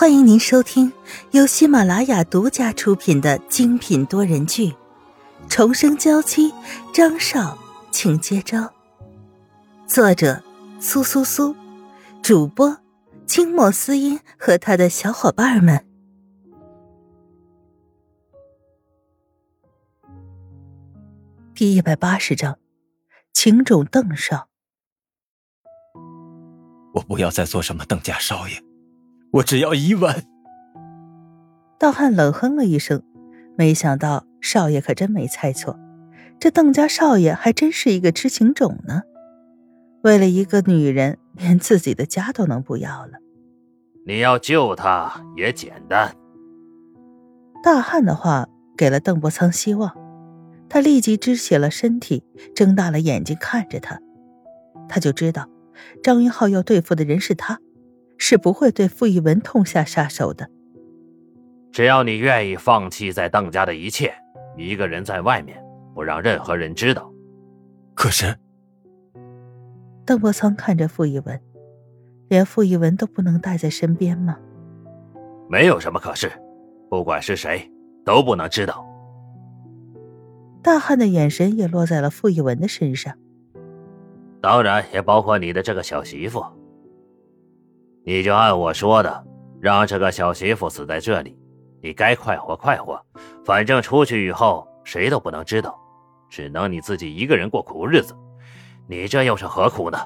欢迎您收听由喜马拉雅独家出品的精品多人剧《重生娇妻》，张少，请接招。作者：苏苏苏，主播：清末思音和他的小伙伴们。第一百八十章，情种邓少。我不要再做什么邓家少爷。我只要一万。道汉冷哼了一声，没想到少爷可真没猜错，这邓家少爷还真是一个痴情种呢。为了一个女人，连自己的家都能不要了。你要救他也简单。大汉的话给了邓伯苍希望，他立即支起了身体，睁大了眼睛看着他，他就知道张云浩要对付的人是他。是不会对傅一文痛下杀手的。只要你愿意放弃在邓家的一切，一个人在外面，不让任何人知道。可是，邓伯苍看着傅一文，连傅一文都不能带在身边吗？没有什么可是，不管是谁，都不能知道。大汉的眼神也落在了傅一文的身上，当然也包括你的这个小媳妇。你就按我说的，让这个小媳妇死在这里。你该快活快活，反正出去以后谁都不能知道，只能你自己一个人过苦日子。你这又是何苦呢？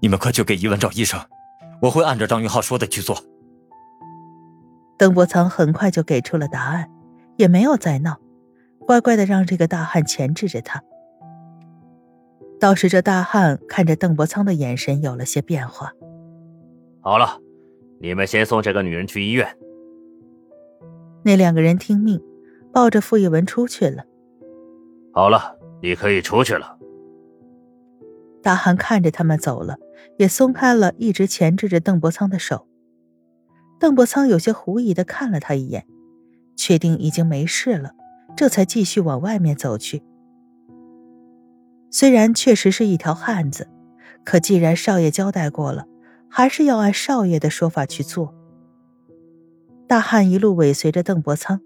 你们快去给伊文找医生，我会按照张云浩说的去做。邓伯苍很快就给出了答案，也没有再闹，乖乖的让这个大汉钳制着他。倒是这大汉看着邓伯苍的眼神有了些变化。好了，你们先送这个女人去医院。那两个人听命，抱着傅一文出去了。好了，你可以出去了。大汉看着他们走了，也松开了一直钳制着邓伯苍的手。邓伯苍有些狐疑的看了他一眼，确定已经没事了，这才继续往外面走去。虽然确实是一条汉子，可既然少爷交代过了。还是要按少爷的说法去做。大汉一路尾随着邓伯苍，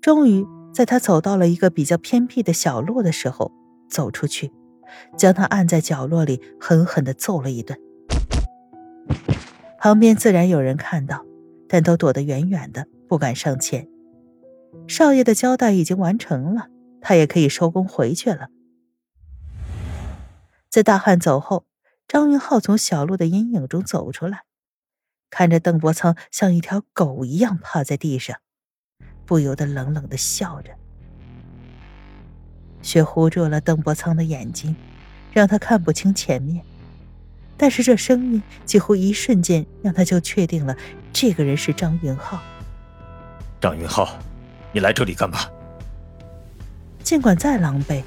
终于在他走到了一个比较偏僻的小路的时候，走出去，将他按在角落里，狠狠的揍了一顿。旁边自然有人看到，但都躲得远远的，不敢上前。少爷的交代已经完成了，他也可以收工回去了。在大汉走后。张云浩从小路的阴影中走出来，看着邓伯苍像一条狗一样趴在地上，不由得冷冷的笑着。血糊住了邓伯苍的眼睛，让他看不清前面。但是这声音几乎一瞬间让他就确定了，这个人是张云浩。张云浩，你来这里干嘛？尽管再狼狈。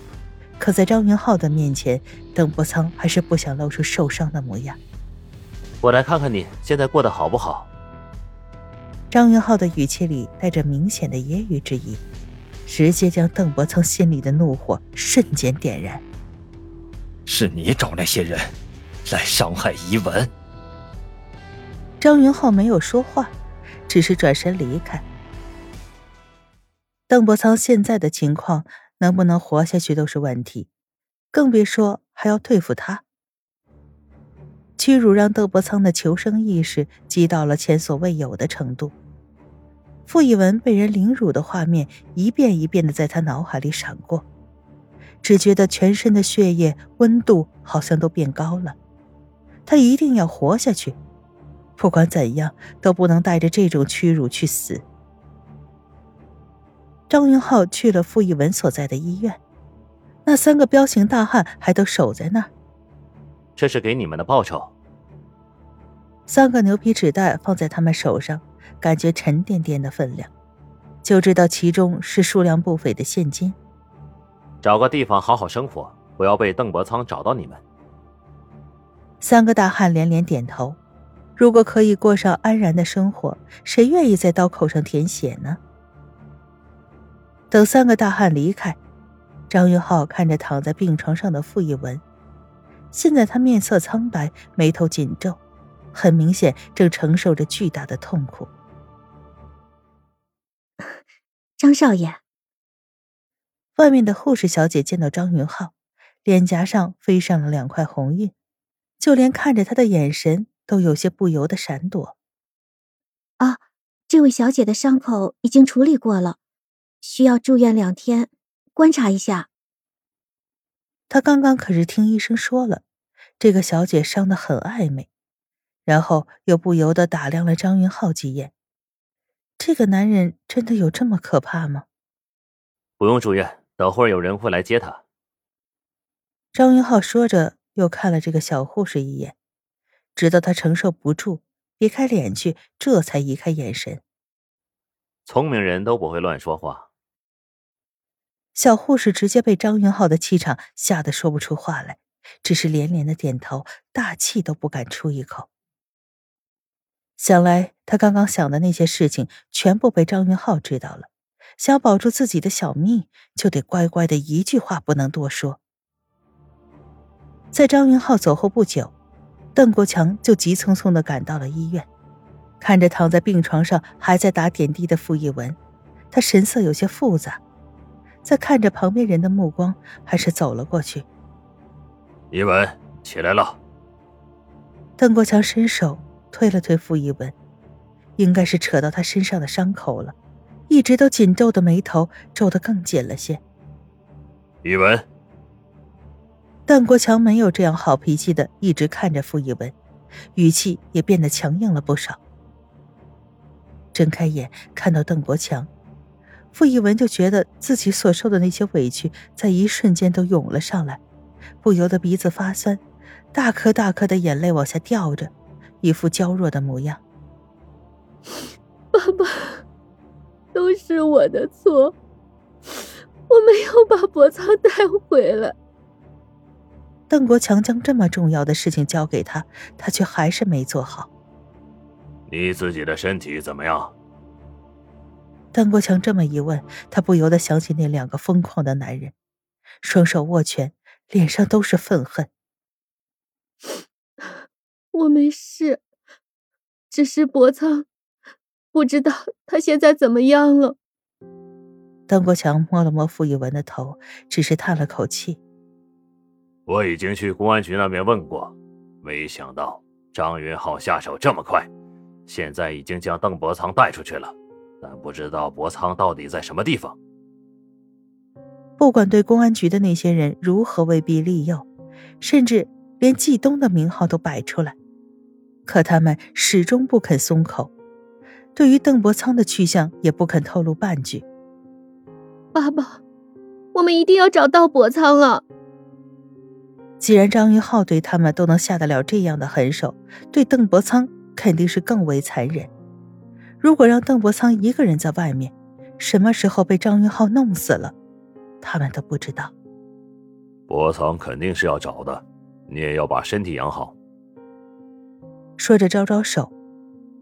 可在张云浩的面前，邓伯苍还是不想露出受伤的模样。我来看看你现在过得好不好。张云浩的语气里带着明显的揶揄之意，直接将邓伯苍心里的怒火瞬间点燃。是你找那些人来伤害怡文？张云浩没有说话，只是转身离开。邓伯苍现在的情况。能不能活下去都是问题，更别说还要对付他。屈辱让邓伯苍的求生意识激到了前所未有的程度。傅以文被人凌辱的画面一遍一遍的在他脑海里闪过，只觉得全身的血液温度好像都变高了。他一定要活下去，不管怎样都不能带着这种屈辱去死。张云浩去了傅一文所在的医院，那三个彪形大汉还都守在那儿。这是给你们的报酬。三个牛皮纸袋放在他们手上，感觉沉甸甸的分量，就知道其中是数量不菲的现金。找个地方好好生活，不要被邓伯苍找到你们。三个大汉连连点头。如果可以过上安然的生活，谁愿意在刀口上舔血呢？等三个大汉离开，张云浩看着躺在病床上的傅一文，现在他面色苍白，眉头紧皱，很明显正承受着巨大的痛苦。张少爷，外面的护士小姐见到张云浩，脸颊上飞上了两块红晕，就连看着他的眼神都有些不由得闪躲。啊，这位小姐的伤口已经处理过了，需要住院两天，观察一下。他刚刚可是听医生说了，这个小姐伤得很暧昧，然后又不由得打量了张云浩几眼。这个男人真的有这么可怕吗？不用住院，等会儿有人会来接他。张云浩说着，又看了这个小护士一眼，直到他承受不住，别开脸去，这才移开眼神。聪明人都不会乱说话。小护士直接被张云浩的气场吓得说不出话来，只是连连的点头，大气都不敢出一口。想来，他刚刚想的那些事情全部被张云浩知道了。想保住自己的小命，就得乖乖的一句话不能多说。在张云浩走后不久，邓国强就急匆匆的赶到了医院，看着躺在病床上还在打点滴的傅一文，他神色有些复杂，在看着旁边人的目光，还是走了过去。一文，起来了。邓国强伸手。推了推傅一文，应该是扯到他身上的伤口了，一直都紧皱的眉头皱得更紧了些。一文，邓国强没有这样好脾气的一直看着傅一文，语气也变得强硬了不少。睁开眼看到邓国强，傅一文就觉得自己所受的那些委屈在一瞬间都涌了上来，不由得鼻子发酸，大颗大颗的眼泪往下掉着。一副娇弱的模样。爸爸，都是我的错，我没有把博仓带回来。邓国强将这么重要的事情交给他，他却还是没做好。你自己的身体怎么样？邓国强这么一问，他不由得想起那两个疯狂的男人，双手握拳，脸上都是愤恨。我没事，只是博仓，不知道他现在怎么样了。邓国强摸了摸傅一文的头，只是叹了口气。我已经去公安局那边问过，没想到张云浩下手这么快，现在已经将邓伯仓带出去了，但不知道博仓到底在什么地方。不管对公安局的那些人如何威逼利诱，甚至连季东的名号都摆出来。可他们始终不肯松口，对于邓伯仓的去向也不肯透露半句。爸爸，我们一定要找到伯仓啊！既然张云浩对他们都能下得了这样的狠手，对邓伯仓肯定是更为残忍。如果让邓伯苍一个人在外面，什么时候被张云浩弄死了，他们都不知道。伯仓肯定是要找的，你也要把身体养好。说着，招招手，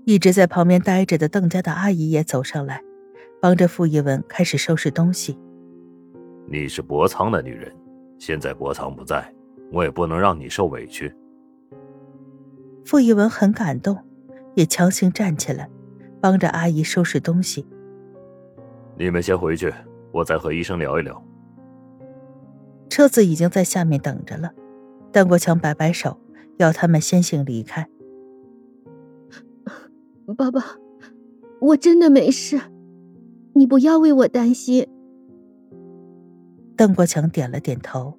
一直在旁边待着的邓家的阿姨也走上来，帮着傅一文开始收拾东西。你是博仓的女人，现在博仓不在，我也不能让你受委屈。傅一文很感动，也强行站起来，帮着阿姨收拾东西。你们先回去，我再和医生聊一聊。车子已经在下面等着了，邓国强摆摆手，要他们先行离开。爸爸，我真的没事，你不要为我担心。邓国强点了点头。